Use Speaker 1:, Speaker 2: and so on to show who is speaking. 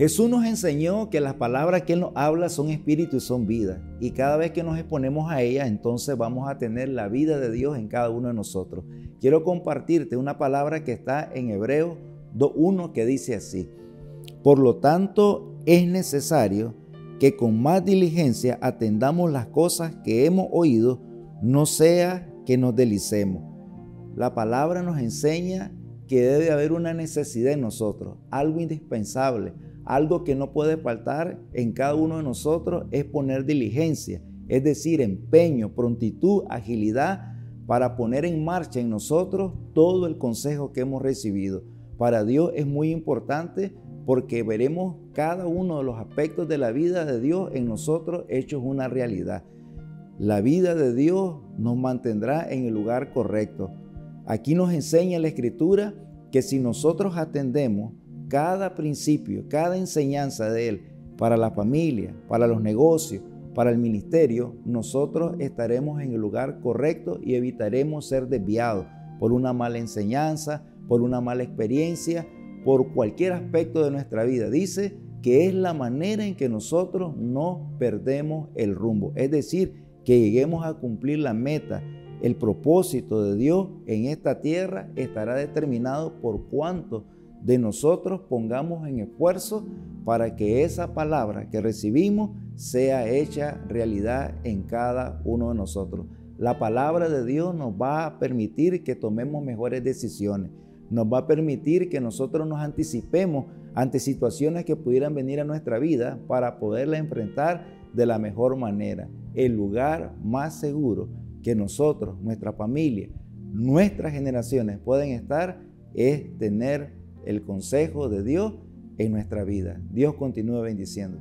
Speaker 1: Jesús nos enseñó que las palabras que Él nos habla son espíritu y son vida. Y cada vez que nos exponemos a ellas, entonces vamos a tener la vida de Dios en cada uno de nosotros. Quiero compartirte una palabra que está en Hebreos 2.1 que dice así. Por lo tanto, es necesario que con más diligencia atendamos las cosas que hemos oído, no sea que nos delicemos. La palabra nos enseña que debe haber una necesidad en nosotros, algo indispensable, algo que no puede faltar en cada uno de nosotros es poner diligencia, es decir, empeño, prontitud, agilidad para poner en marcha en nosotros todo el consejo que hemos recibido. Para Dios es muy importante porque veremos cada uno de los aspectos de la vida de Dios en nosotros hechos una realidad. La vida de Dios nos mantendrá en el lugar correcto. Aquí nos enseña la Escritura que si nosotros atendemos cada principio, cada enseñanza de Él para la familia, para los negocios, para el ministerio, nosotros estaremos en el lugar correcto y evitaremos ser desviados por una mala enseñanza, por una mala experiencia, por cualquier aspecto de nuestra vida. Dice que es la manera en que nosotros no perdemos el rumbo. Es decir, que lleguemos a cumplir la meta. El propósito de Dios en esta tierra estará determinado por cuánto de nosotros pongamos en esfuerzo para que esa palabra que recibimos sea hecha realidad en cada uno de nosotros. La palabra de Dios nos va a permitir que tomemos mejores decisiones, nos va a permitir que nosotros nos anticipemos ante situaciones que pudieran venir a nuestra vida para poderla enfrentar de la mejor manera. El lugar más seguro que nosotros, nuestra familia, nuestras generaciones pueden estar es tener el consejo de Dios en nuestra vida. Dios continúe bendiciendo.